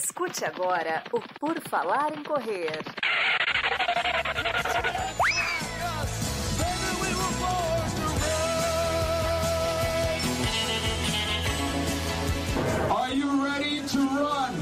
Escute agora o Por Falar em Correr. Are you ready to run?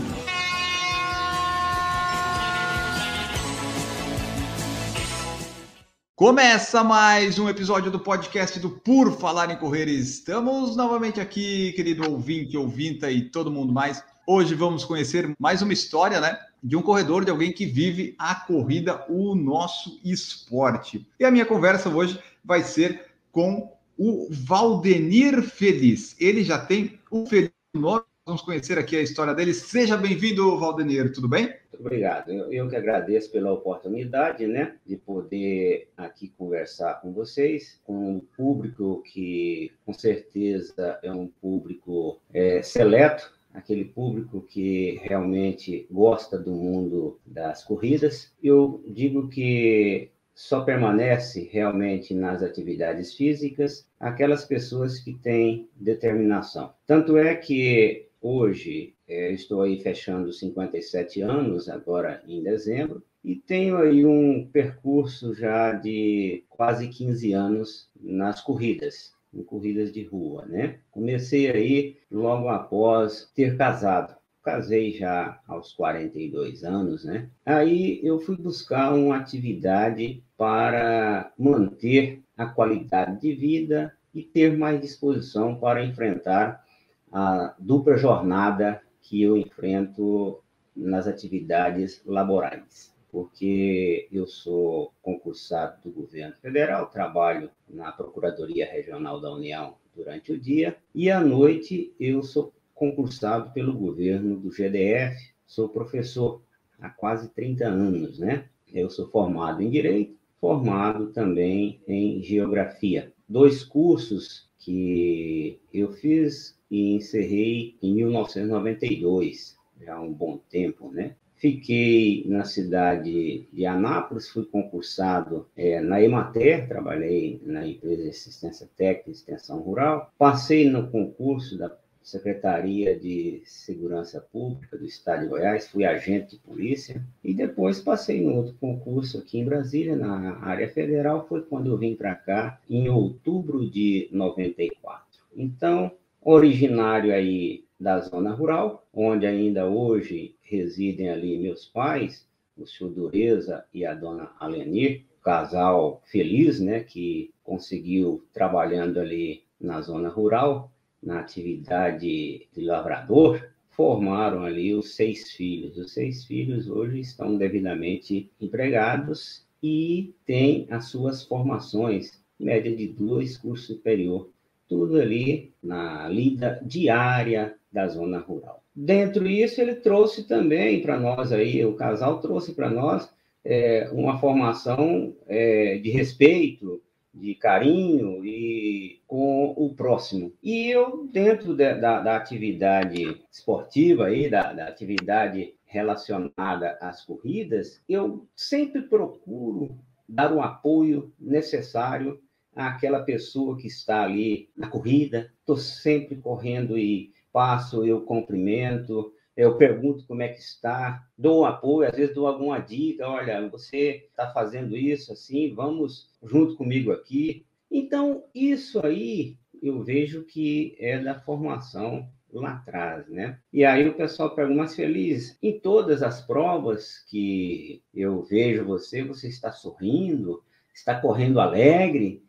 Começa mais um episódio do podcast do Por Falar em Correr. Estamos novamente aqui, querido ouvinte, ouvinta e todo mundo mais. Hoje vamos conhecer mais uma história, né? De um corredor, de alguém que vive a corrida, o nosso esporte. E a minha conversa hoje vai ser com o Valdenir Feliz. Ele já tem o feliz nome. Vamos conhecer aqui a história dele. Seja bem-vindo, Valdenir. Tudo bem? Muito obrigado. Eu, eu que agradeço pela oportunidade, né, de poder aqui conversar com vocês, com um público que, com certeza, é um público é, seleto, aquele público que realmente gosta do mundo das corridas. Eu digo que só permanece realmente nas atividades físicas aquelas pessoas que têm determinação. Tanto é que hoje é, estou aí fechando 57 anos, agora em dezembro, e tenho aí um percurso já de quase 15 anos nas corridas, em corridas de rua, né? Comecei aí logo após ter casado. Casei já aos 42 anos, né? Aí eu fui buscar uma atividade para manter a qualidade de vida e ter mais disposição para enfrentar a dupla jornada que eu enfrento nas atividades laborais, porque eu sou concursado do governo federal, trabalho na Procuradoria Regional da União durante o dia, e à noite eu sou concursado pelo governo do GDF, sou professor há quase 30 anos, né? Eu sou formado em Direito, formado também em Geografia. Dois cursos que eu fiz e encerrei em 1992, já há um bom tempo, né? Fiquei na cidade de Anápolis, fui concursado é, na Emater, trabalhei na empresa de assistência técnica e extensão rural. Passei no concurso da Secretaria de Segurança Pública do Estado de Goiás, fui agente de polícia e depois passei no outro concurso aqui em Brasília, na área federal, foi quando eu vim para cá em outubro de 94. Então, originário aí da zona rural, onde ainda hoje residem ali meus pais, o senhor Dureza e a dona Alenir, casal feliz, né, que conseguiu trabalhando ali na zona rural, na atividade de lavrador, formaram ali os seis filhos. Os seis filhos hoje estão devidamente empregados e têm as suas formações, média de dois cursos superior tudo ali na lida diária da zona rural. Dentro disso, ele trouxe também para nós aí, o casal trouxe para nós é, uma formação é, de respeito, de carinho e com o próximo. E eu, dentro de, da, da, atividade esportiva, aí, da, da atividade relacionada às corridas, eu sempre procuro dar o apoio necessário àquela pessoa que está ali na corrida. Estou sempre correndo e passo, eu cumprimento, eu pergunto como é que está, dou apoio, às vezes dou alguma dica, olha, você está fazendo isso assim, vamos junto comigo aqui. Então, isso aí eu vejo que é da formação lá atrás, né? E aí o pessoal pergunta, mas Feliz, em todas as provas que eu vejo você, você está sorrindo, está correndo alegre?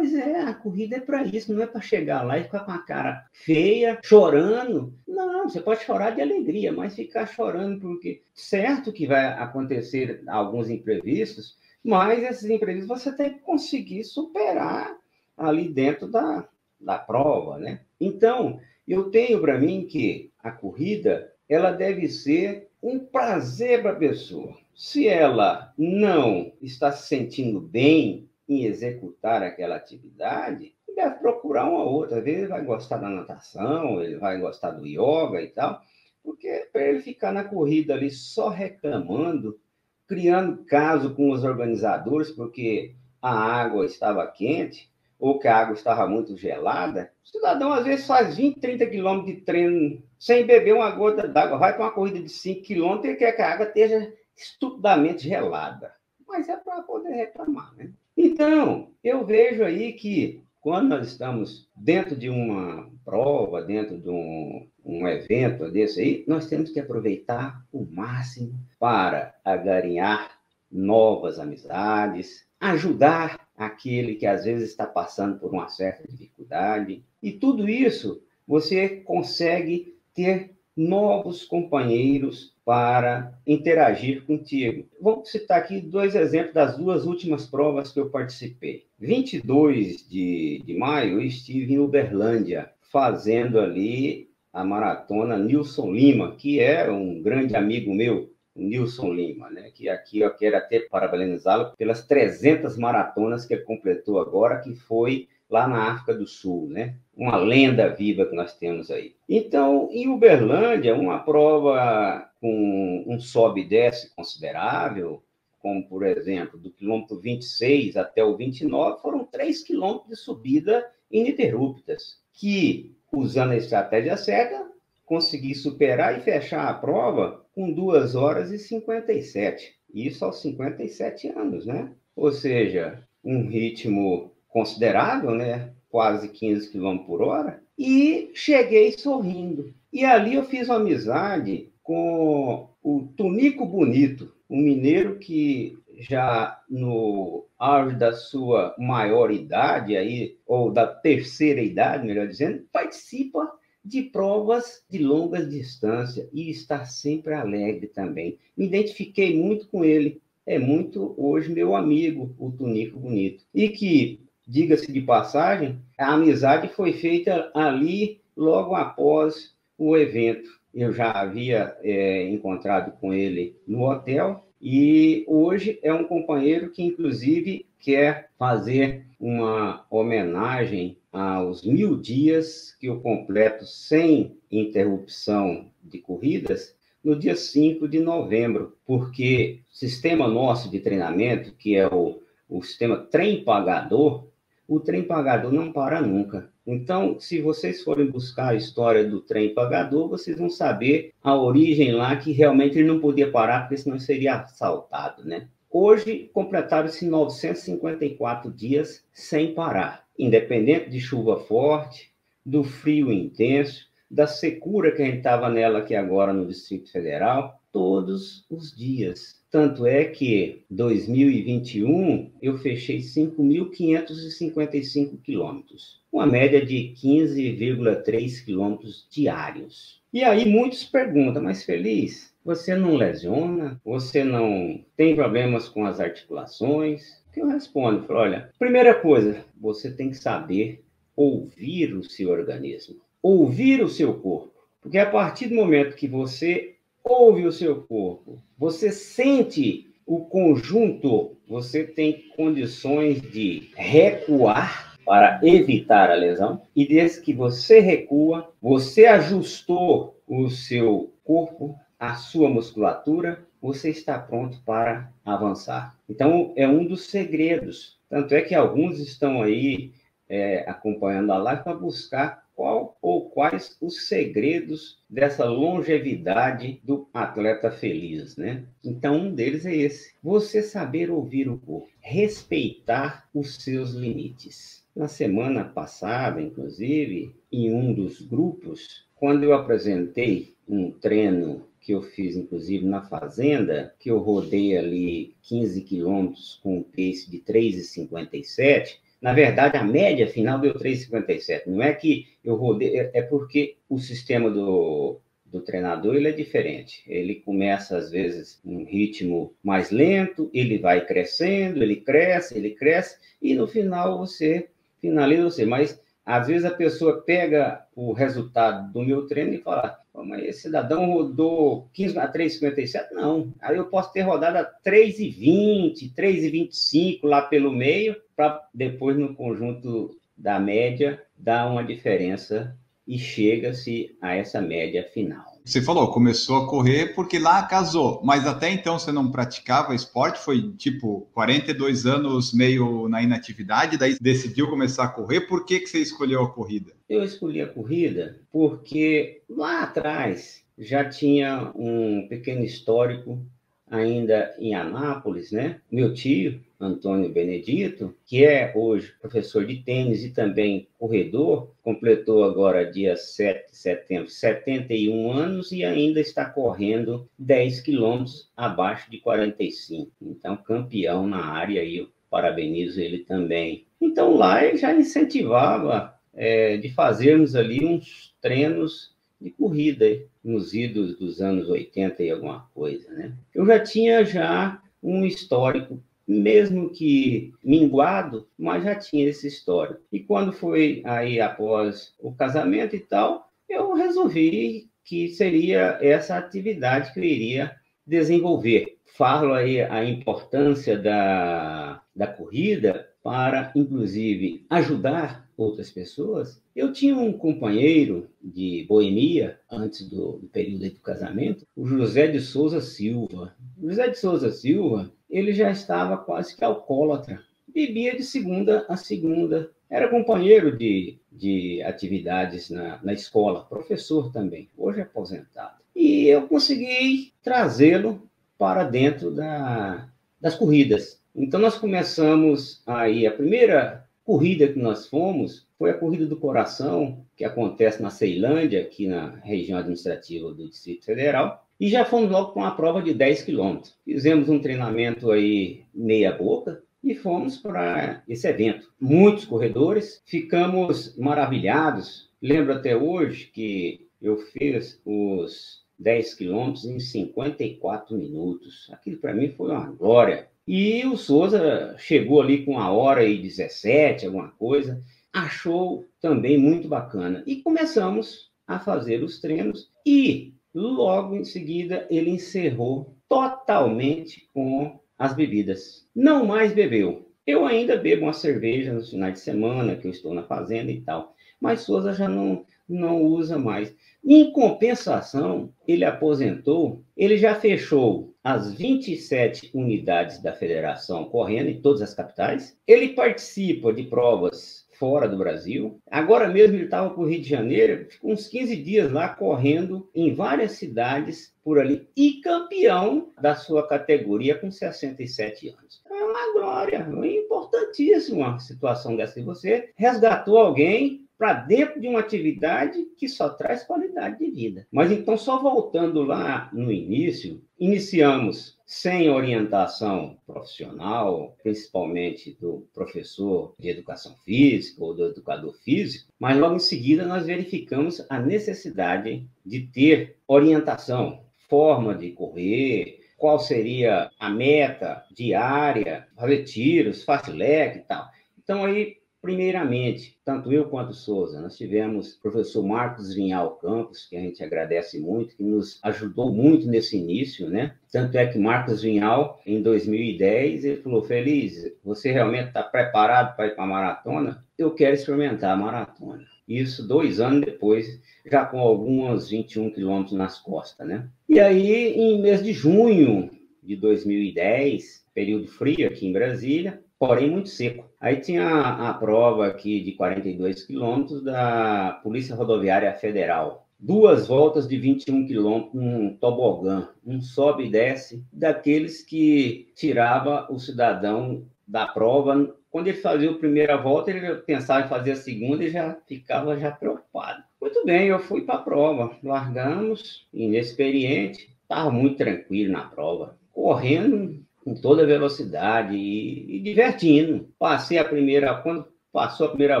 Mas é, a corrida é para isso, não é para chegar lá e ficar com a cara feia, chorando. Não, você pode chorar de alegria, mas ficar chorando porque certo que vai acontecer alguns imprevistos, mas esses imprevistos você tem que conseguir superar ali dentro da, da prova, né? Então, eu tenho para mim que a corrida ela deve ser um prazer para a pessoa. Se ela não está se sentindo bem em executar aquela atividade, deve procurar uma outra. Às vezes ele vai gostar da natação, ele vai gostar do yoga e tal, porque para ele ficar na corrida ali só reclamando, criando caso com os organizadores, porque a água estava quente, ou que a água estava muito gelada, o cidadão às vezes faz 20, 30 quilômetros de treino sem beber uma gota d'água, vai para uma corrida de 5 quilômetros e quer que a água esteja estupidamente gelada. Mas é para poder reclamar, né? Então, eu vejo aí que quando nós estamos dentro de uma prova, dentro de um, um evento desse aí, nós temos que aproveitar o máximo para agarinhar novas amizades, ajudar aquele que às vezes está passando por uma certa dificuldade. E tudo isso você consegue ter novos companheiros para interagir contigo. Vou citar aqui dois exemplos das duas últimas provas que eu participei. 22 de, de maio, eu estive em Uberlândia, fazendo ali a maratona Nilson Lima, que é um grande amigo meu, o Nilson Lima, né? que aqui eu quero até parabenizá-lo pelas 300 maratonas que ele completou agora, que foi lá na África do Sul, né? Uma lenda viva que nós temos aí. Então, em Uberlândia, uma prova com um sobe e desce considerável, como, por exemplo, do quilômetro 26 até o 29, foram 3 quilômetros de subida ininterruptas, que, usando a estratégia certa, consegui superar e fechar a prova com 2 horas e 57. Isso aos 57 anos, né? Ou seja, um ritmo considerável, né? Quase 15 km por hora. E cheguei sorrindo. E ali eu fiz uma amizade com o Tunico Bonito, um mineiro que já no auge da sua maior idade aí ou da terceira idade, melhor dizendo, participa de provas de longas distância e está sempre alegre também. Me identifiquei muito com ele. É muito hoje meu amigo, o Tunico Bonito. E que, diga-se de passagem, a amizade foi feita ali logo após o evento. Eu já havia é, encontrado com ele no hotel e hoje é um companheiro que, inclusive, quer fazer uma homenagem aos mil dias que eu completo sem interrupção de corridas no dia 5 de novembro, porque o sistema nosso de treinamento, que é o, o sistema trem pagador, o trem pagador não para nunca. Então, se vocês forem buscar a história do trem pagador, vocês vão saber a origem lá que realmente ele não podia parar, porque senão seria assaltado, né? Hoje completaram-se 954 dias sem parar, independente de chuva forte, do frio intenso, da secura que a gente estava nela aqui agora no Distrito Federal, todos os dias. Tanto é que 2021 eu fechei 5.555 quilômetros, uma média de 15,3 quilômetros diários. E aí muitos perguntam, mas Feliz, você não lesiona? Você não tem problemas com as articulações? Eu respondo, falo, olha, primeira coisa, você tem que saber ouvir o seu organismo, ouvir o seu corpo. Porque a partir do momento que você ouve o seu corpo, você sente o conjunto, você tem condições de recuar para evitar a lesão. E desde que você recua, você ajustou o seu corpo, a sua musculatura, você está pronto para avançar. Então, é um dos segredos. Tanto é que alguns estão aí é, acompanhando a live para buscar qual ou quais os segredos dessa longevidade do atleta feliz, né? Então, um deles é esse: você saber ouvir o corpo, respeitar os seus limites. Na semana passada, inclusive, em um dos grupos, quando eu apresentei um treino que eu fiz, inclusive, na fazenda, que eu rodei ali 15 quilômetros com um pace de 3,57. Na verdade, a média final deu 3,57. Não é que eu rodei, é, é porque o sistema do, do treinador ele é diferente. Ele começa, às vezes, um ritmo mais lento, ele vai crescendo, ele cresce, ele cresce, e no final você finaliza você. Mas, às vezes, a pessoa pega o resultado do meu treino e fala: mas esse cidadão rodou 15 a 3,57? Não. Aí eu posso ter rodado a 3,20, 3,25 lá pelo meio, para depois, no conjunto da média, dar uma diferença e chega-se a essa média final. Você falou, começou a correr porque lá casou, mas até então você não praticava esporte, foi tipo 42 anos meio na inatividade, daí decidiu começar a correr. Por que, que você escolheu a corrida? Eu escolhi a corrida porque lá atrás já tinha um pequeno histórico ainda em Anápolis, né? Meu tio, Antônio Benedito, que é hoje professor de tênis e também corredor, completou agora dia 7 de setembro 71 anos e ainda está correndo 10 quilômetros abaixo de 45. Então, campeão na área eu parabenizo ele também. Então, lá ele já incentivava é, de fazermos ali uns treinos de corrida nos idos dos anos 80 e alguma coisa, né? Eu já tinha já um histórico, mesmo que minguado, mas já tinha esse histórico. E quando foi aí após o casamento e tal, eu resolvi que seria essa atividade que eu iria desenvolver. Falo aí a importância da, da corrida para, inclusive, ajudar outras pessoas. Eu tinha um companheiro de boemia, antes do, do período do casamento, o José de Souza Silva. O José de Souza Silva, ele já estava quase que alcoólatra. Bebia de segunda a segunda. Era companheiro de, de atividades na, na escola, professor também, hoje aposentado. E eu consegui trazê-lo para dentro da, das corridas. Então, nós começamos aí, a primeira corrida que nós fomos foi a Corrida do Coração, que acontece na Ceilândia, aqui na região administrativa do Distrito Federal, e já fomos logo com uma prova de 10 quilômetros. Fizemos um treinamento aí meia boca e fomos para esse evento. Muitos corredores, ficamos maravilhados. Lembro até hoje que eu fiz os 10 quilômetros em 54 minutos. Aquilo para mim foi uma glória. E o Souza chegou ali com uma hora e 17, alguma coisa, achou também muito bacana. E começamos a fazer os treinos e logo em seguida ele encerrou totalmente com as bebidas. Não mais bebeu. Eu ainda bebo uma cerveja nos finais de semana, que eu estou na fazenda e tal. Mas Souza já não, não usa mais. Em compensação, ele aposentou, ele já fechou as 27 unidades da federação correndo em todas as capitais. Ele participa de provas fora do Brasil. Agora mesmo ele estava para o Rio de Janeiro, ficou uns 15 dias lá correndo em várias cidades por ali e campeão da sua categoria com 67 anos. É uma glória, é importantíssima uma situação dessa. E você resgatou alguém para dentro de uma atividade que só traz qualidade de vida. Mas então, só voltando lá no início, iniciamos sem orientação profissional, principalmente do professor de educação física ou do educador físico, mas logo em seguida nós verificamos a necessidade de ter orientação, forma de correr, qual seria a meta diária, fazer tiros, fast leg e tal. Então aí Primeiramente, tanto eu quanto Souza, nós tivemos o professor Marcos Vinhal Campos, que a gente agradece muito, que nos ajudou muito nesse início, né? Tanto é que Marcos Vinhal, em 2010, ele falou: Feliz, você realmente está preparado para ir para a maratona? Eu quero experimentar a maratona. Isso dois anos depois, já com alguns 21 quilômetros nas costas, né? E aí, em mês de junho de 2010, período frio aqui em Brasília, porém muito seco. Aí tinha a, a prova aqui de 42 quilômetros da Polícia Rodoviária Federal. Duas voltas de 21 quilômetros, um tobogã, um sobe e desce, daqueles que tirava o cidadão da prova. Quando ele fazia a primeira volta, ele pensava em fazer a segunda e já ficava já preocupado. Muito bem, eu fui para a prova. Largamos, inexperiente, estava muito tranquilo na prova. Correndo, com toda velocidade e, e, divertindo. Passei a primeira, quando passou a primeira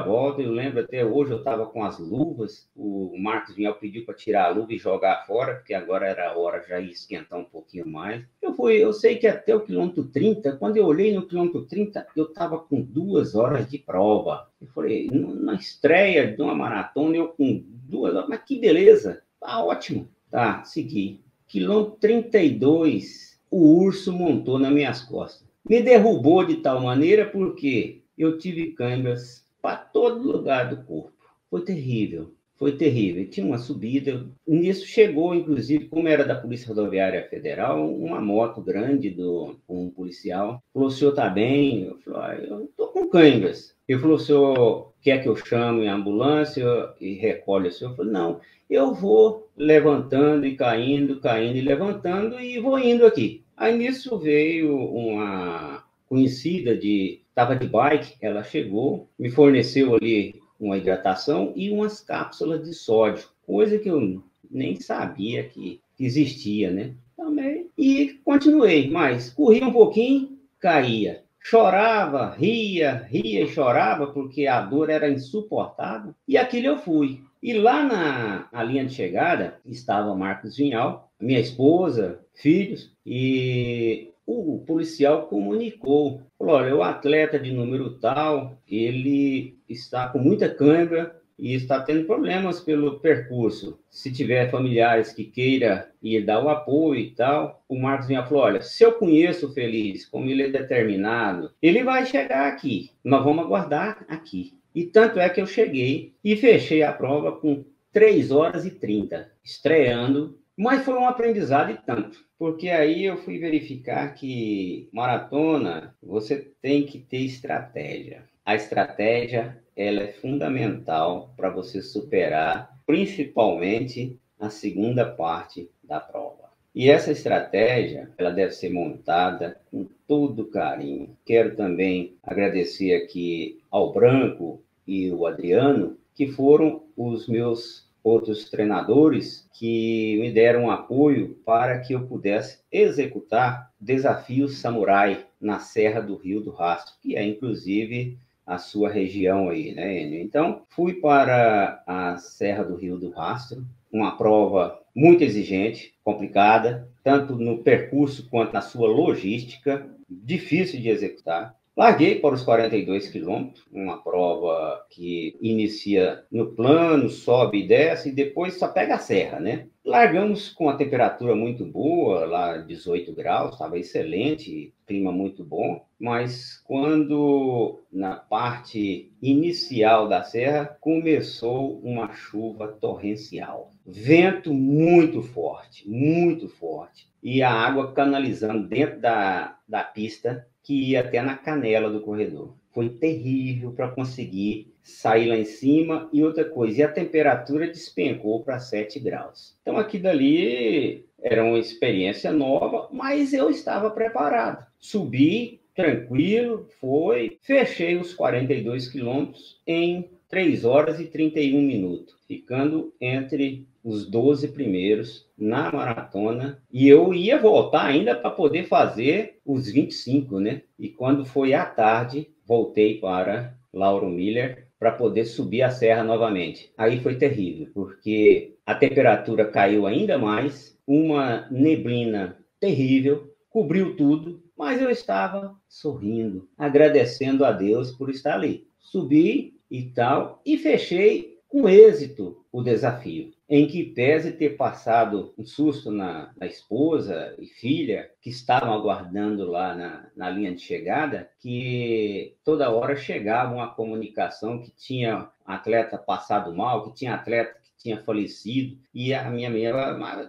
volta, eu lembro até hoje, eu estava com as luvas, o Marcos Vinhal pediu para tirar a luva e jogar fora, porque agora era a hora já ia esquentar um pouquinho mais. Eu fui, eu sei que até o quilômetro 30, quando eu olhei no quilômetro 30, eu estava com duas horas de prova. Eu falei, na estreia de uma maratona, eu com duas horas, mas que beleza, tá ótimo. Tá, segui. Quilômetro 32, o urso montou nas minhas costas. Me derrubou de tal maneira porque eu tive câimbras para todo lugar do corpo. Foi terrível. Foi terrível. Tinha uma subida. Nisso chegou, inclusive, como era da Polícia Rodoviária Federal, uma moto grande do um policial. Falou: o senhor está bem? Eu falei: ah, eu estou com câimbras. Ele falou: o senhor quer que eu chame a ambulância e recolhe o senhor? Eu falei: não, eu vou levantando e caindo, caindo e levantando e vou indo aqui. Aí nisso veio uma conhecida de estava de bike, ela chegou, me forneceu ali uma hidratação e umas cápsulas de sódio, coisa que eu nem sabia que existia, né? Também. E continuei, mas corria um pouquinho, caía. Chorava, ria, ria e chorava, porque a dor era insuportável. E aquilo eu fui. E lá na, na linha de chegada estava Marcos Vinhal, minha esposa, filhos, e o policial comunicou, falou, olha, o atleta de número tal, ele está com muita câimbra e está tendo problemas pelo percurso. Se tiver familiares que queira ir dar o apoio e tal, o Marcos vinha falou, olha, se eu conheço o Feliz, como ele é determinado, ele vai chegar aqui. Nós vamos aguardar aqui. E tanto é que eu cheguei e fechei a prova com 3 horas e 30, estreando mas foi um aprendizado e tanto, porque aí eu fui verificar que maratona você tem que ter estratégia. A estratégia ela é fundamental para você superar, principalmente a segunda parte da prova. E essa estratégia, ela deve ser montada com todo carinho. Quero também agradecer aqui ao Branco e o Adriano, que foram os meus outros treinadores que me deram apoio para que eu pudesse executar desafios samurai na Serra do Rio do Rastro, que é inclusive a sua região aí, né, Enio? Então, fui para a Serra do Rio do Rastro, uma prova muito exigente, complicada, tanto no percurso quanto na sua logística, difícil de executar. Larguei para os 42 quilômetros, uma prova que inicia no plano, sobe e desce, e depois só pega a serra, né? Largamos com a temperatura muito boa, lá 18 graus, estava excelente, clima muito bom, mas quando na parte inicial da serra começou uma chuva torrencial. Vento muito forte, muito forte, e a água canalizando dentro da, da pista que ia até na canela do corredor. Foi terrível para conseguir sair lá em cima. E outra coisa, e a temperatura despencou para 7 graus. Então, aqui dali era uma experiência nova, mas eu estava preparado. Subi tranquilo, foi, fechei os 42 quilômetros em 3 horas e 31 minutos, ficando entre os 12 primeiros na maratona e eu ia voltar ainda para poder fazer os 25, né? E quando foi à tarde, voltei para Lauro Miller para poder subir a serra novamente. Aí foi terrível, porque a temperatura caiu ainda mais, uma neblina terrível cobriu tudo, mas eu estava sorrindo, agradecendo a Deus por estar ali. Subi e tal e fechei com êxito o desafio, em que pese ter passado um susto na, na esposa e filha que estavam aguardando lá na, na linha de chegada, que toda hora chegava uma comunicação que tinha atleta passado mal, que tinha atleta que tinha falecido, e a minha mãe,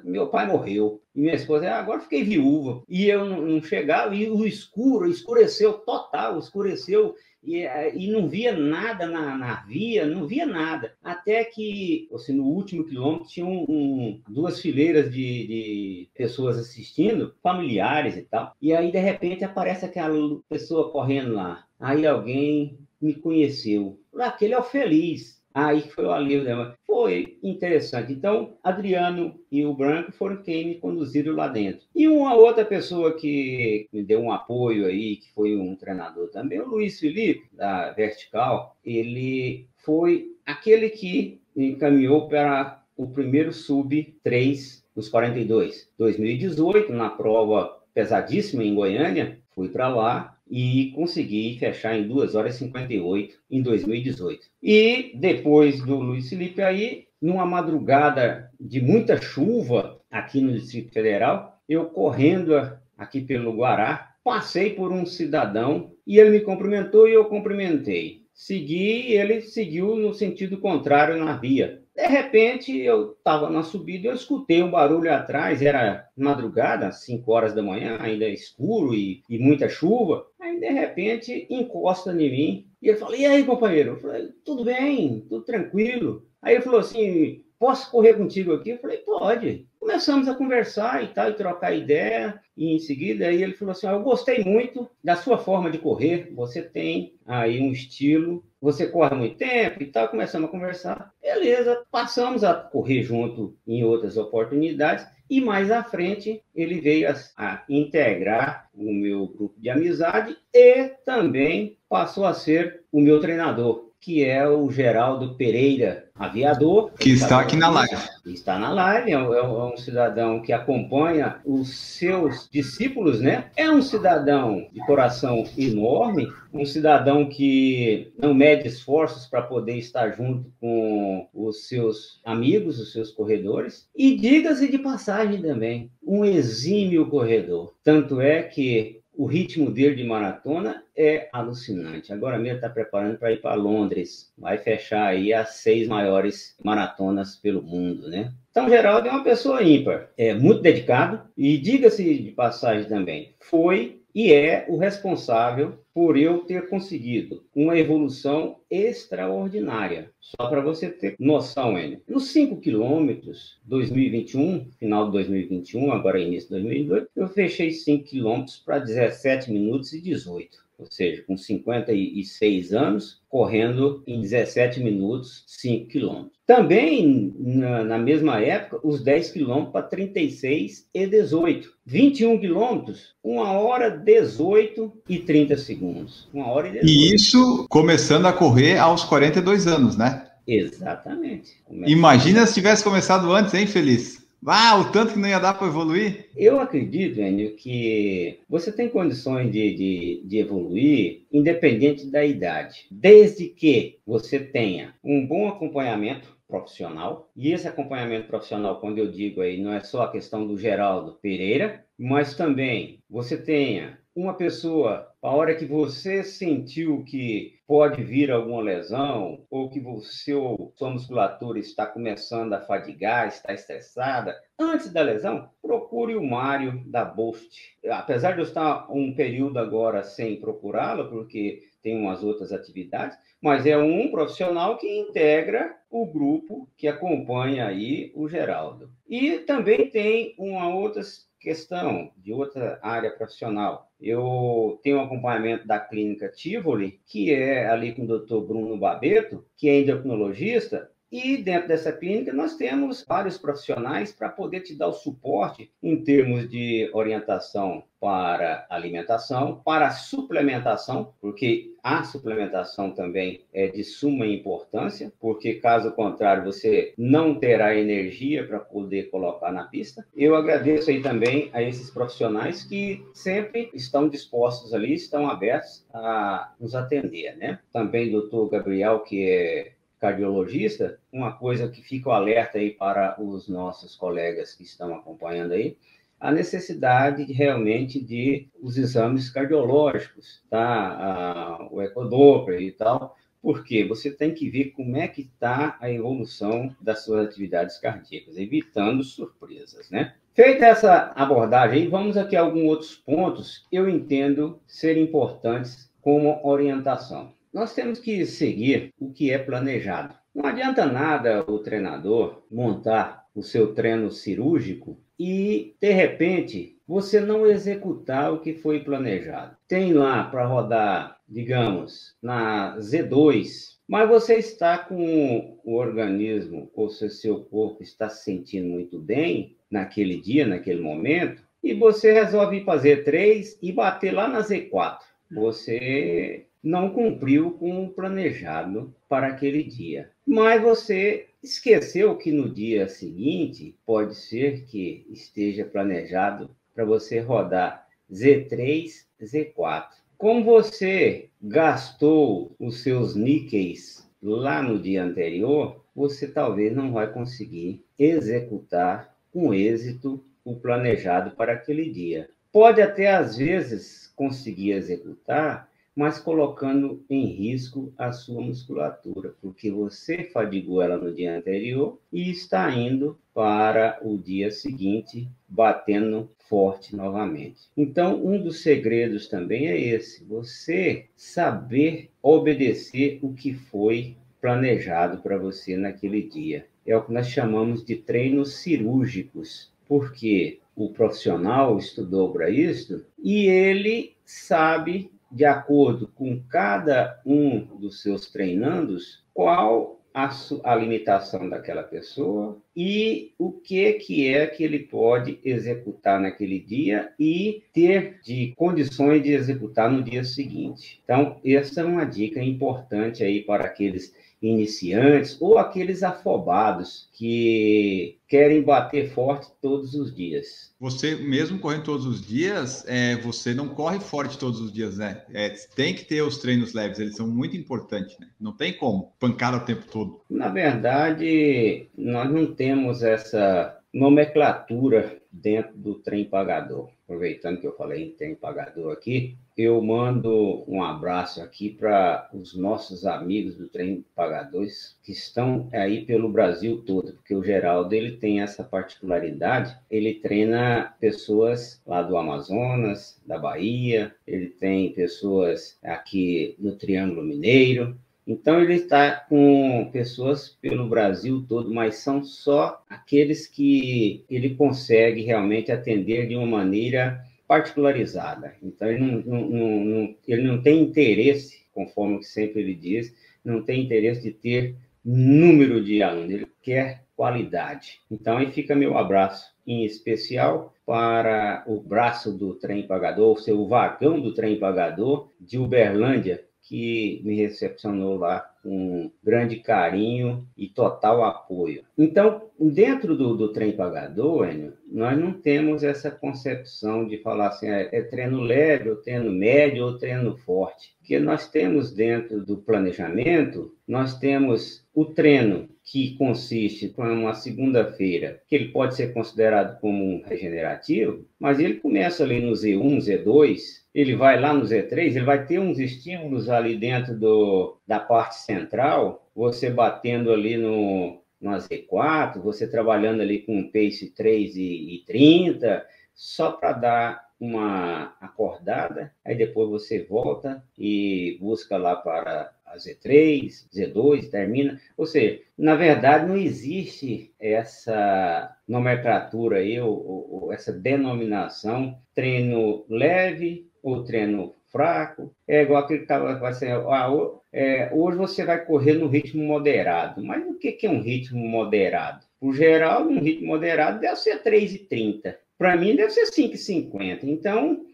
meu pai morreu, e minha esposa, ah, agora fiquei viúva, e eu não, não chegava, e o escuro, escureceu total, escureceu, e, eh, e não via nada na, na, via, não via nada. Até que, assim, no último quilômetro, tinha um, duas fileiras de, de, pessoas assistindo, familiares e tal. E aí, de repente, aparece aquela pessoa correndo lá. Aí alguém me conheceu. Aquele é o Feliz. Aí foi o alívio dela. Foi interessante. Então, Adriano e o Branco foram quem me conduziram lá dentro. E uma outra pessoa que me deu um apoio aí, que foi um treinador também, o Luiz Felipe, da Vertical, ele foi aquele que encaminhou para o primeiro sub-3 dos 42. 2018, na prova pesadíssima em Goiânia, fui para lá e consegui fechar em 2 horas e 58 em 2018. E depois do Luiz Felipe aí, numa madrugada de muita chuva aqui no Distrito Federal, eu correndo aqui pelo Guará, passei por um cidadão e ele me cumprimentou e eu cumprimentei. Segui, ele seguiu no sentido contrário na via. De repente, eu estava na subida e eu escutei um barulho atrás, era madrugada, 5 horas da manhã, ainda escuro e, e muita chuva. Aí, de repente, encosta em mim e ele falou: E aí, companheiro? Eu falei: Tudo bem, tudo tranquilo. Aí ele falou assim: Posso correr contigo aqui? Eu falei: Pode. Começamos a conversar e tal, e trocar ideia. E em seguida, aí ele falou assim: ah, Eu gostei muito da sua forma de correr. Você tem aí um estilo, você corre muito tempo e tal. Começamos a conversar. Beleza, passamos a correr junto em outras oportunidades. E mais à frente, ele veio a, a, integrar o meu grupo de amizade e também passou a ser o meu treinador que é o Geraldo Pereira, aviador. Que está aqui na live. Está na live, é, é, é um cidadão que acompanha os seus discípulos, né? É um cidadão de coração enorme, um cidadão que não mede esforços para poder estar junto com os seus amigos, os seus corredores. E diga-se de passagem também, um exímio corredor. Tanto é que o ritmo dele de maratona é alucinante. Agora mesmo está preparando para ir para Londres. Vai fechar aí as seis maiores maratonas pelo mundo, né? Então, Geraldo é uma pessoa ímpar, é muito dedicado e, diga-se de passagem também, foi e é o responsável por eu ter conseguido uma evolução extraordinária. Só para você ter noção, Enio. Nos 5 quilômetros, 2021, final de 2021, agora início de 2022, eu fechei 5 quilômetros para 17 minutos e 18 ou seja, com 56 anos, correndo em 17 minutos 5 quilômetros. Também, na, na, mesma época, os 10 quilômetros para 36 e 18. 21 quilômetros, 1 hora 18 e 30 segundos. 1 hora e 18. E isso começando a correr aos 42 anos, né? Exatamente. Imagina se tivesse começado antes, hein, Feliz? Ah, o tanto que não ia dar para evoluir? Eu acredito, Enio, que você tem condições de, de, de, evoluir independente da idade, desde que você tenha um bom acompanhamento profissional. E esse acompanhamento profissional, quando eu digo aí, não é só a questão do Geraldo Pereira, mas também você tenha uma pessoa, a hora que você sentiu que pode vir alguma lesão, ou que você, sua musculatura está começando a fadigar, está estressada, antes da lesão, procure o Mário da Bost. Apesar de eu estar um período agora sem procurá-lo, porque tem umas outras atividades, mas é um profissional que integra o grupo que acompanha aí o Geraldo. E também tem uma outra questão de outra área profissional. Eu tenho um acompanhamento da clínica Tivoli, que é ali com o Dr. Bruno Babeto, que é endocrinologista, e dentro dessa clínica nós temos vários profissionais para poder te dar o suporte em termos de orientação para alimentação, para suplementação, porque a suplementação também é de suma importância, porque caso contrário você não terá energia para poder colocar na pista. Eu agradeço aí também a esses profissionais que sempre estão dispostos ali, estão abertos a nos atender, né? Também doutor Gabriel, que é cardiologista, uma coisa que fica o alerta aí para os nossos colegas que estão acompanhando aí, a necessidade de, realmente de os exames cardiológicos, tá? o ecodoppler e tal, porque você tem que ver como é que está a evolução das suas atividades cardíacas, evitando surpresas, né? Feita essa abordagem, vamos aqui a alguns outros pontos que eu entendo ser importantes como orientação. Nós temos que seguir o que é planejado. Não adianta nada o treinador montar o seu treino cirúrgico e, de repente, você não executar o que foi planejado. Tem lá para rodar, digamos, na Z2, mas você está com o organismo, ou se seu corpo está se sentindo muito bem naquele dia, naquele momento, e você resolve fazer 3 e bater lá na Z4. Você não cumpriu com o planejado para aquele dia. Mas você esqueceu que no dia seguinte pode ser que esteja planejado para você rodar Z3, Z4. Como você gastou os seus níqueis lá no dia anterior, você talvez não vai conseguir executar com êxito o planejado para aquele dia. Pode até às vezes conseguir executar, mas colocando em risco a sua musculatura, porque você fadigou ela no dia anterior e está indo para o dia seguinte batendo forte novamente. Então, um dos segredos também é esse: você saber obedecer o que foi planejado para você naquele dia. É o que nós chamamos de treinos cirúrgicos, porque o profissional estudou para isso e ele sabe de acordo com cada um dos seus treinandos, qual a, a, limitação daquela pessoa e o que, que é que ele pode executar naquele dia e ter de condições de executar no dia seguinte. Então, essa é uma dica importante aí para aqueles iniciantes ou aqueles afobados que querem bater forte todos os dias. Você mesmo correndo todos os dias, é, você não corre forte todos os dias, né? É, tem que ter os treinos leves, eles são muito importantes, né? Não tem como pancar o tempo todo. Na verdade, nós não temos essa nomenclatura dentro do trem pagador. Aproveitando que eu falei em trem pagador aqui, eu mando um abraço aqui para os nossos amigos do trem pagadores que estão aí pelo Brasil todo, porque o Geraldo ele tem essa particularidade, ele treina pessoas lá do Amazonas, da Bahia, ele tem pessoas aqui no Triângulo Mineiro, então, ele está com pessoas pelo Brasil todo, mas são só aqueles que ele consegue realmente atender de uma maneira particularizada. Então, ele não, não, não, ele não tem interesse, conforme sempre ele diz, não tem interesse de ter número de alunos, ele quer qualidade. Então, aí fica meu abraço em especial para o braço do trem pagador, seu vagão do trem pagador de Uberlândia, que me recepcionou lá com grande carinho e total apoio. Então, dentro do, do trem pagador, Enio, nós não temos essa concepção de falar assim, é, é treino leve, ou treino médio, ou treino forte. Porque nós temos dentro do planejamento, nós temos o treino que consiste com uma segunda-feira, que ele pode ser considerado como um regenerativo, mas ele começa ali no Z1, Z2, ele vai lá no Z3, ele vai ter uns estímulos ali dentro do, da parte central, você batendo ali no, no Z4, você trabalhando ali com pace 3 e, e 30, só para dar uma acordada, aí depois você volta e busca lá para a Z3, Z2, termina. Ou seja, na verdade, não existe essa nomenclatura aí, ou, ou essa denominação treino leve, o treino fraco. É igual aquele que estava assim, ah, é, hoje você vai correr no ritmo moderado. Mas o que, que é um ritmo moderado? Por geral, um ritmo moderado deve ser 3,30. Para mim, deve ser 5,50. Então,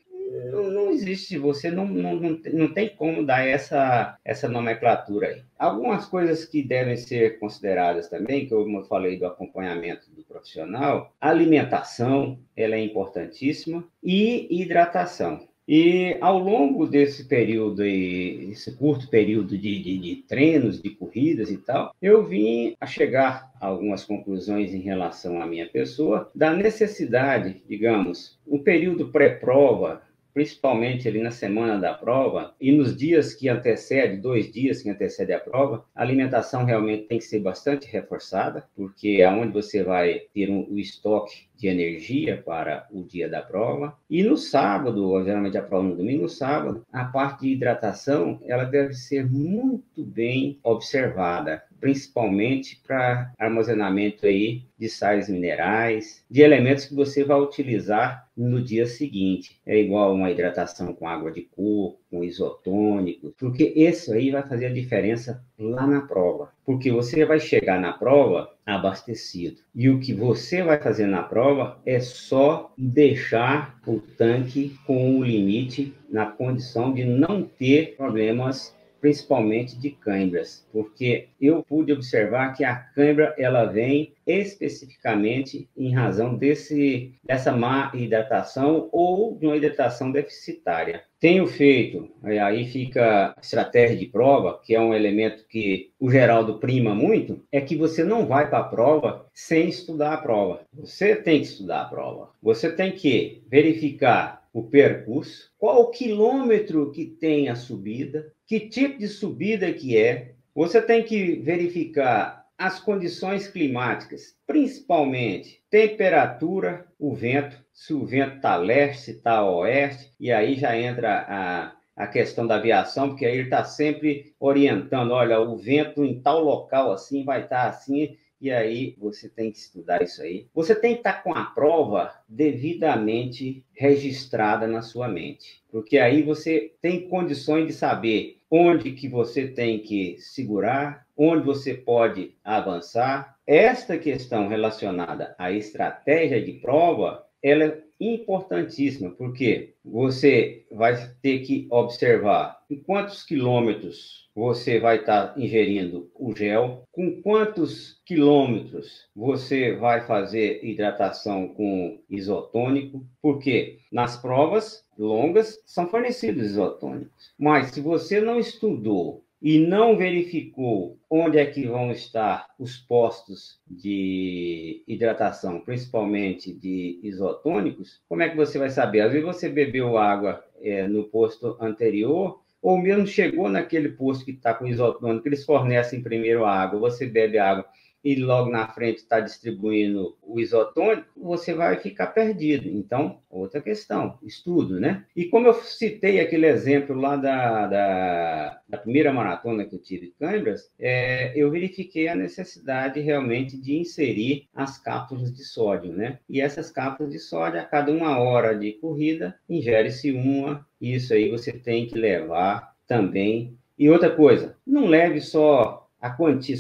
não, não, existe, você não, não, não, tem como dar essa, essa nomenclatura aí. Algumas coisas que devem ser consideradas também, que eu falei do acompanhamento do profissional, alimentação, ela é importantíssima, e hidratação. E ao longo desse período, esse curto período de, de, de, treinos, de corridas e tal, eu vim a chegar a algumas conclusões em relação à minha pessoa, da necessidade, digamos, um período pré-prova, principalmente ali na semana da prova e nos dias que antecede, dois dias que antecede a prova, a alimentação realmente tem que ser bastante reforçada, porque é onde você vai ter um, o estoque de energia para o dia da prova. E no sábado, geralmente a prova no domingo, no sábado, a parte de hidratação, ela deve ser muito bem observada, principalmente para armazenamento aí de sais minerais, de elementos que você vai utilizar no dia seguinte. É igual uma hidratação com água de coco, com isotônicos, porque isso aí vai fazer a diferença lá na prova. Porque você vai chegar na prova abastecido. E o que você vai fazer na prova é só deixar o tanque com o limite na condição de não ter problemas principalmente de câimbras, porque eu pude observar que a câimbra ela vem especificamente em razão desse dessa má hidratação ou de uma hidratação deficitária. Tenho feito, aí fica a estratégia de prova, que é um elemento que o Geraldo prima muito, é que você não vai para a prova sem estudar a prova. Você tem que estudar a prova. Você tem que verificar o percurso, qual o quilômetro que tem a subida, que tipo de subida que é. Você tem que verificar as condições climáticas, principalmente temperatura, o vento, se o vento está leste, se está oeste, e aí já entra a, a questão da aviação, porque aí ele está sempre orientando, olha, o vento em tal local assim vai estar tá assim, e aí você tem que estudar isso aí. Você tem que estar com a prova devidamente registrada na sua mente, porque aí você tem condições de saber onde que você tem que segurar, onde você pode avançar. Esta questão relacionada à estratégia de prova, ela é importantíssima, porque você vai ter que observar quantos quilômetros você vai estar ingerindo o gel, com quantos quilômetros você vai fazer hidratação com isotônico, porque nas provas longas são fornecidos isotônicos. Mas se você não estudou e não verificou onde é que vão estar os postos de hidratação, principalmente de isotônicos, como é que você vai saber? Às vezes você bebeu água é, no posto anterior, ou mesmo chegou naquele posto que está com isotônico, eles fornecem primeiro a água, você bebe água e logo na frente está distribuindo o isotônico, você vai ficar perdido. Então, outra questão, estudo, né? E como eu citei aquele exemplo lá da, da, da primeira maratona que eu tive em Câimbras, é, eu verifiquei a necessidade realmente de inserir as cápsulas de sódio, né? E essas cápsulas de sódio, a cada uma hora de corrida, ingere-se uma. Isso aí você tem que levar também. E outra coisa, não leve só a quantia,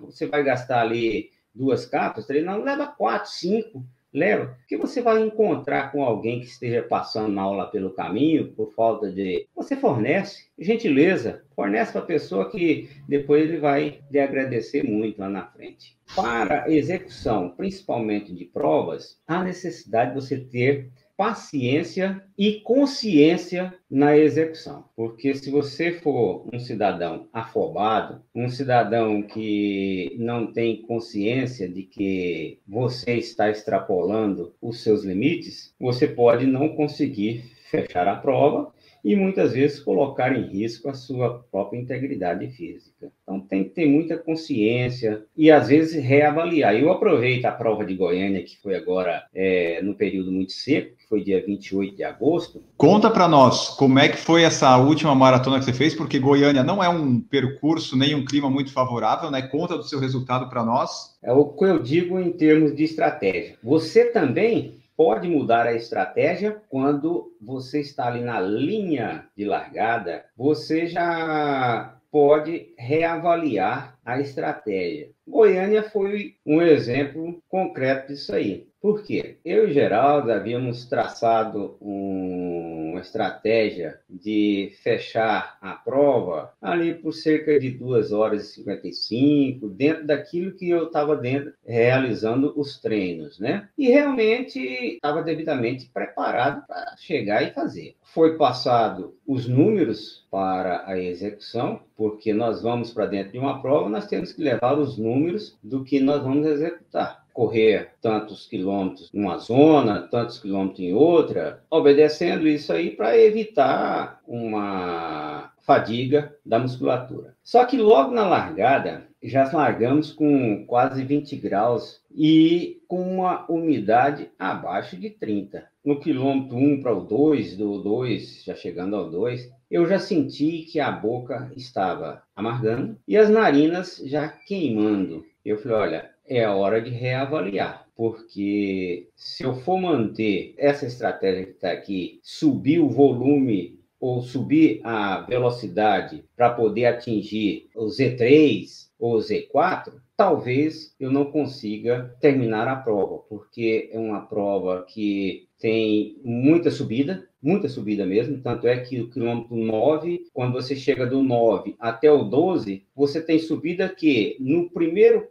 você vai gastar ali duas capas, três, não, leva quatro, cinco, leva, porque você vai encontrar com alguém que esteja passando na aula pelo caminho, por falta de. Você fornece, gentileza, fornece para a pessoa que depois ele vai lhe agradecer muito lá na frente. Para execução, principalmente de provas, há necessidade de você ter paciência e consciência na execução. Porque se você for um cidadão afobado, um cidadão que não tem consciência de que você está extrapolando os seus limites, você pode não conseguir fechar a prova e muitas vezes colocar em risco a sua própria integridade física. Então tem que ter muita consciência e às vezes reavaliar. Eu aproveito a prova de Goiânia, que foi agora é, no período muito seco, que foi dia 28 de agosto. Conta para nós como é que foi essa última maratona que você fez, porque Goiânia não é um percurso nem um clima muito favorável, né? Conta do seu resultado para nós. É o que eu digo em termos de estratégia. Você também pode mudar a estratégia quando você está ali na linha de largada, você já pode reavaliar a estratégia. Goiânia foi um exemplo concreto disso aí. Por quê? Eu e Geraldo havíamos traçado um uma estratégia de fechar a prova ali por cerca de 2 horas e 55, dentro daquilo que eu estava dentro, realizando os treinos, né? E realmente estava devidamente preparado para chegar e fazer. Foi passado os números para a execução, porque nós vamos para dentro de uma prova, nós temos que levar os números do que nós vamos executar correr tantos quilômetros numa zona, tantos quilômetros em outra, obedecendo isso aí para evitar uma fadiga da musculatura. Só que logo na largada, já largamos com quase 20 graus e com uma umidade abaixo de 30. No quilômetro 1 para o 2, do 2, já chegando ao 2, eu já senti que a boca estava amargando e as narinas já queimando. Eu falei, olha, é a hora de reavaliar, porque se eu for manter essa estratégia que está aqui, subir o volume ou subir a velocidade para poder atingir o Z3 ou o Z4, talvez eu não consiga terminar a prova, porque é uma prova que tem muita subida, muita subida mesmo, tanto é que o quilômetro 9, quando você chega do 9 até o 12, você tem subida que no primeiro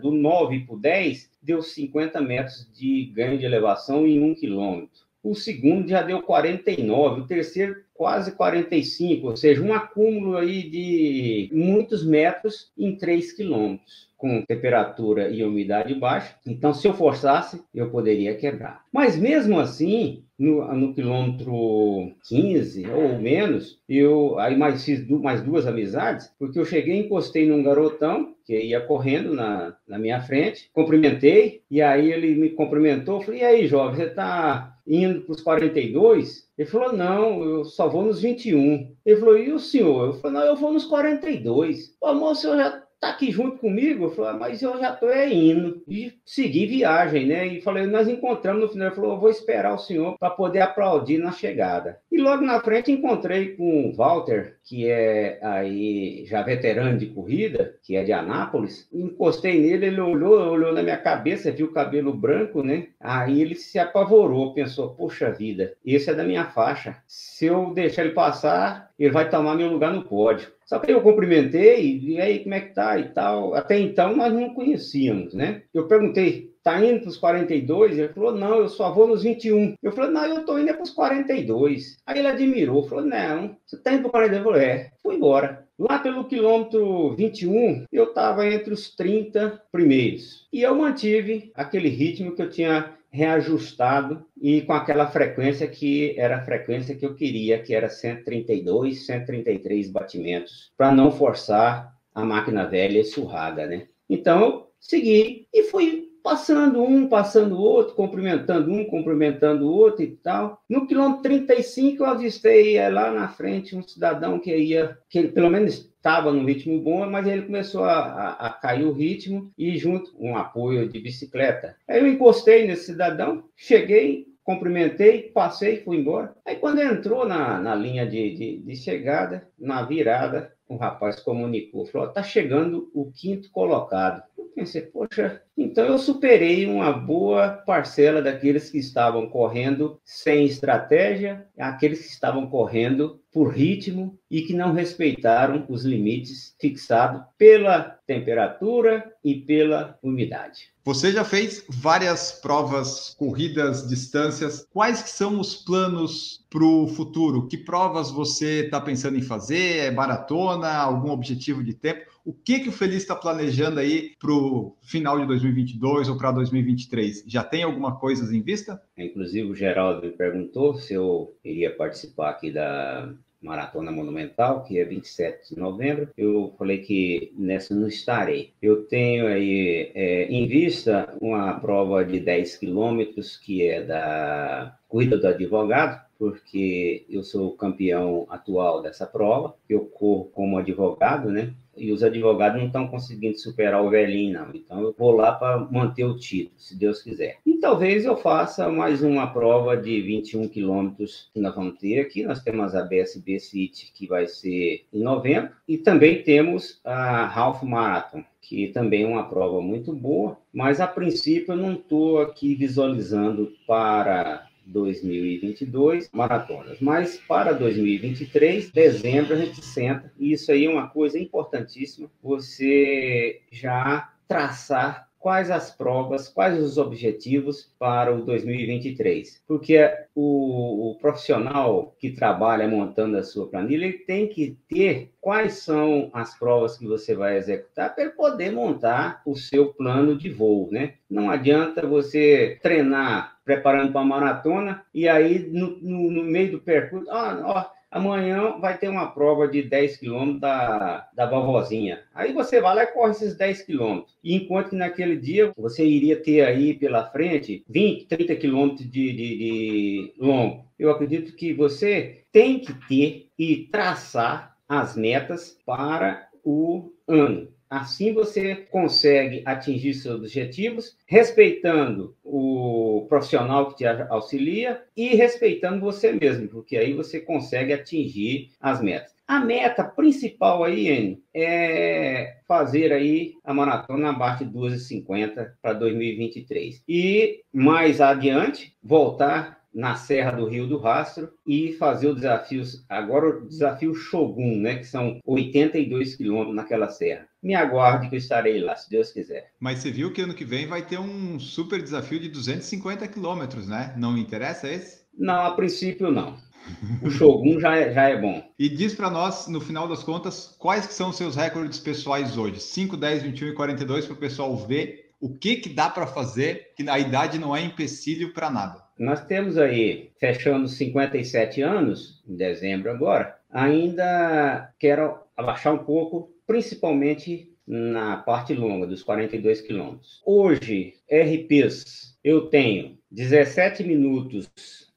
do 9 para o 10, deu 50 metros de ganho de elevação em um quilômetro. O segundo já deu 49, o terceiro quase 45, ou seja, um acúmulo aí de muitos metros em 3 quilômetros com temperatura e umidade baixa. Então, se eu forçasse, eu poderia quebrar. Mas mesmo assim, no, no quilômetro 15 ou menos, eu aí mais fiz du, mais duas amizades, porque eu cheguei, encostei num garotão que ia correndo na, na minha frente, cumprimentei, e aí ele me cumprimentou, falei, e aí, jovem, você está indo para os 42? Ele falou, não, eu só vou nos 21. Ele falou, e o senhor? Eu falei, não, eu vou nos 42. Pô, moço, eu já tá aqui junto comigo? Eu falei, ah, mas eu já tô é indo. E segui viagem, né? E falei, nós encontramos no final. Ele falou, eu vou esperar o senhor para poder aplaudir na chegada. E logo na frente encontrei com o Walter, que é aí já veterano de corrida, que é de Anápolis. Encostei nele, ele olhou, olhou na minha cabeça, viu o cabelo branco, né? Aí ele se apavorou, pensou, poxa vida, esse é da minha faixa. Se eu deixar ele passar, ele vai tomar meu lugar no pódio. Só que eu cumprimentei, e aí, como é que tá e tal. Até então nós não conhecíamos, né? Eu perguntei, tá indo para os 42? Ele falou, não, eu só vou nos 21. Eu falei, não, eu tô indo para os 42. Aí ele admirou, falou, não, você tá indo para 42? Eu falei, é, fui embora. Lá pelo quilômetro 21, eu estava entre os 30 primeiros. E eu mantive aquele ritmo que eu tinha reajustado e com aquela frequência que era a frequência que eu queria, que era 132, 133 batimentos, para não forçar a máquina velha surrada, né? Então, segui e fui passando um, passando o outro, cumprimentando um, cumprimentando o outro e tal. No quilômetro 35, eu avistei é, lá na frente um cidadão que ia, que pelo menos estava no ritmo bom, mas ele começou a, a, a, cair o ritmo e junto um apoio de bicicleta. Aí eu encostei nesse cidadão, cheguei, cumprimentei, passei, fui embora. Aí quando entrou na, na linha de, de, de chegada, na virada, o rapaz comunicou, falou, tá chegando o quinto colocado. Pensei, poxa, então eu superei uma boa parcela daqueles que estavam correndo sem estratégia, aqueles que estavam correndo por ritmo e que não respeitaram os limites fixados pela temperatura e pela umidade. Você já fez várias provas, corridas, distâncias. Quais são os planos para o futuro? Que provas você está pensando em fazer? É maratona? Algum objetivo de tempo? O que, que o Feliz está planejando aí para o final de 2022 ou para 2023? Já tem alguma coisa em vista? Inclusive, o Geraldo me perguntou se eu iria participar aqui da Maratona Monumental, que é 27 de novembro. Eu falei que nessa não estarei. Eu tenho aí é, em vista uma prova de 10 quilômetros, que é da Corrida do Advogado, porque eu sou campeão atual dessa prova. Eu corro como advogado, né? E os advogados não estão conseguindo superar o velhinho, não. Então eu vou lá para manter o título, se Deus quiser. E talvez eu faça mais uma prova de 21 quilômetros que nós vamos ter aqui. Nós temos a BSB City, que vai ser em novembro, e também temos a Half Marathon, que também é uma prova muito boa, mas a princípio eu não estou aqui visualizando para 2022 maratonas. Mas para 2023, dezembro, a gente senta, e isso aí é uma coisa importantíssima, você já traçar quais as provas, quais os objetivos para o 2023. Porque o, o, profissional que trabalha montando a sua planilha, ele tem que ter quais são as provas que você vai executar para poder montar o seu plano de voo, né? Não adianta você treinar preparando para a maratona e aí no, no, no meio do percurso, ah, ó, amanhã vai ter uma prova de 10 quilômetros da, da vovozinha. Aí você vai lá e corre esses 10 quilômetros. Enquanto que naquele dia você iria ter aí pela frente 20, 30 quilômetros de, de, de longo. Eu acredito que você tem que ter e traçar as metas para o ano. Assim você consegue atingir seus objetivos, respeitando o profissional que te auxilia e respeitando você mesmo, porque aí você consegue atingir as metas. A meta principal aí, Enio, é fazer aí a maratona abaixo de 2,50 para 2023. E mais adiante, voltar na Serra do Rio do Rastro e fazer o desafio, agora o desafio Shogun, né, que são 82 quilômetros naquela serra. Me aguarde que eu estarei lá, se Deus quiser. Mas você viu que ano que vem vai ter um super desafio de 250 quilômetros, né? Não me interessa esse? Não, a princípio não. O Shogun já é, já é bom. E diz para nós, no final das contas, quais que são os seus recordes pessoais hoje? 5, 10, 21 e 42 para o pessoal ver o que, que dá para fazer, que a idade não é empecilho para nada. Nós temos aí, fechando 57 anos, em dezembro agora, ainda quero abaixar um pouco, principalmente na parte longa, dos 42 quilômetros. Hoje, RPs, eu tenho 17 minutos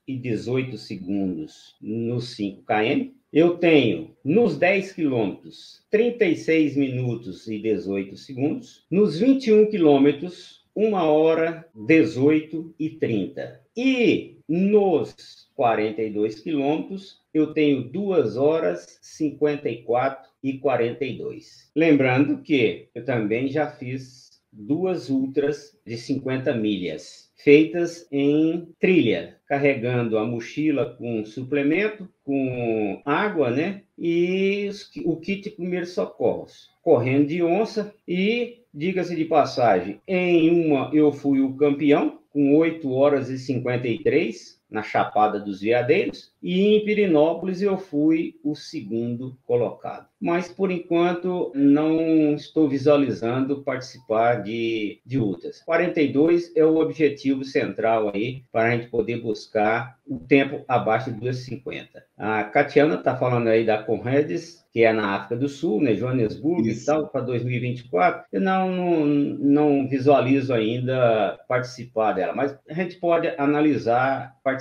e 18 segundos nos 5 km. Eu tenho nos 10 quilômetros 36 minutos e 18 segundos. Nos 21 quilômetros, 1 hora 18 e 30. E nos 42 quilômetros, eu tenho 2 horas 54 e 42. Lembrando que eu também já fiz duas ultras de 50 milhas, feitas em trilha, carregando a mochila com suplemento, com água, né? E o kit de primeiros socorros, correndo de onça e, diga-se de passagem, em uma eu fui o campeão, com 8 horas e 53, na Chapada dos Veadeiros, e em Pirinópolis eu fui o segundo colocado. Mas, por enquanto, não estou visualizando participar de, de ultras. 42 é o objetivo central aí, para a gente poder buscar o tempo abaixo de 2,50. A Catiana está falando aí da Conredes, que é na África do Sul, né, Joanesburgo Isso. e tal, para 2024. Eu não, não, não visualizo ainda participar dela, mas a gente pode analisar, participar,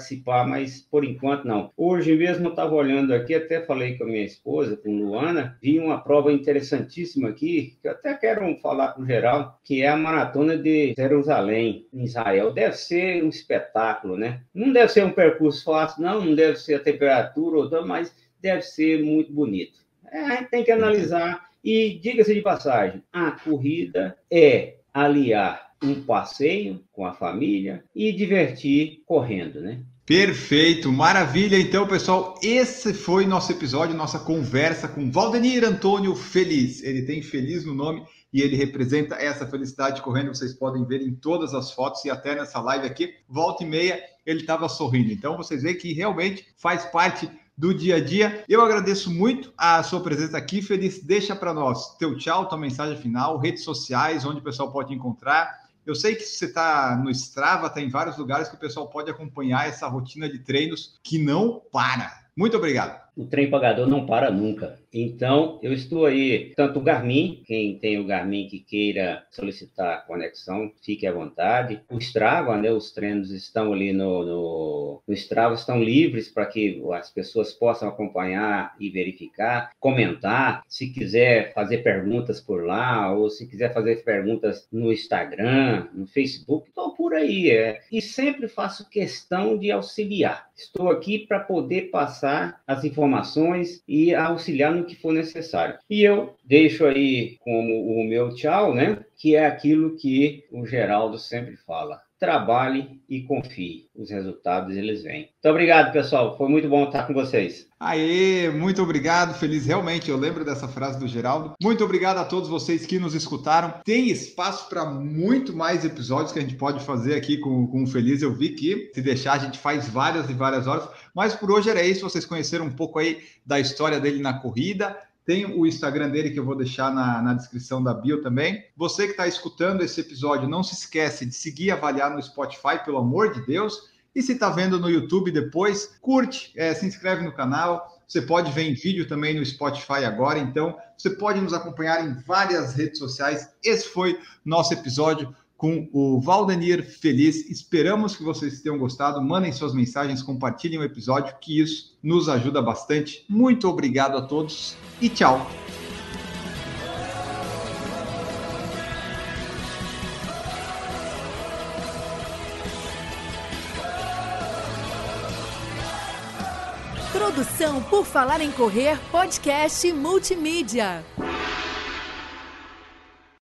mas por enquanto não. Hoje mesmo eu estava olhando aqui, até falei com a minha esposa, com Luana, vi uma prova interessantíssima aqui, que eu até quero falar com o geral, que é a Maratona de Jerusalém, em Israel. Deve ser um espetáculo, né? Não deve ser um percurso fácil, não, não deve ser a temperatura, mas deve ser muito bonito. É, tem que analisar. E diga-se de passagem, a corrida é aliar um passeio com a família e divertir correndo, né? Perfeito, maravilha. Então, pessoal, esse foi nosso episódio, nossa conversa com Valdenir Antônio Feliz. Ele tem feliz no nome e ele representa essa felicidade correndo. Vocês podem ver em todas as fotos e até nessa live aqui, volta e meia, ele estava sorrindo. Então, vocês veem que realmente faz parte do dia a dia. Eu agradeço muito a sua presença aqui, Feliz. Deixa para nós teu tchau, tua mensagem final, redes sociais, onde o pessoal pode encontrar. Eu sei que você está no Strava, está em vários lugares que o pessoal pode acompanhar essa rotina de treinos que não para. Muito obrigado o trem pagador não para nunca. Então, eu estou aí, tanto o Garmin, quem tem o Garmin que queira solicitar conexão, fique à vontade. O Strava, né, os treinos estão ali no, no, no Strava, estão livres para que as pessoas possam acompanhar e verificar, comentar. Se quiser fazer perguntas por lá, ou se quiser fazer perguntas no Instagram, no Facebook, estou por aí. É. E sempre faço questão de auxiliar. Estou aqui para poder passar as informações e auxiliar no que for necessário. E eu deixo aí como o meu tchau, né? Que é aquilo que o Geraldo sempre fala. Trabalhe e confie. Os resultados eles vêm. Muito obrigado, pessoal. Foi muito bom estar com vocês. Aê, muito obrigado, Feliz. Realmente, eu lembro dessa frase do Geraldo. Muito obrigado a todos vocês que nos escutaram. Tem espaço para muito mais episódios que a gente pode fazer aqui com, com o Feliz. Eu vi que, se deixar, a gente faz várias e várias horas. Mas por hoje era isso. Vocês conheceram um pouco aí da história dele na corrida. Tem o Instagram dele que eu vou deixar na, na descrição da bio também. Você que está escutando esse episódio, não se esquece de seguir e avaliar no Spotify, pelo amor de Deus. E se está vendo no YouTube depois, curte, é, se inscreve no canal. Você pode ver em vídeo também no Spotify agora. Então, você pode nos acompanhar em várias redes sociais. Esse foi nosso episódio com o Valdenir Feliz. Esperamos que vocês tenham gostado. Mandem suas mensagens, compartilhem o episódio, que isso nos ajuda bastante. Muito obrigado a todos e tchau. Produção por Falar em Correr, podcast multimídia.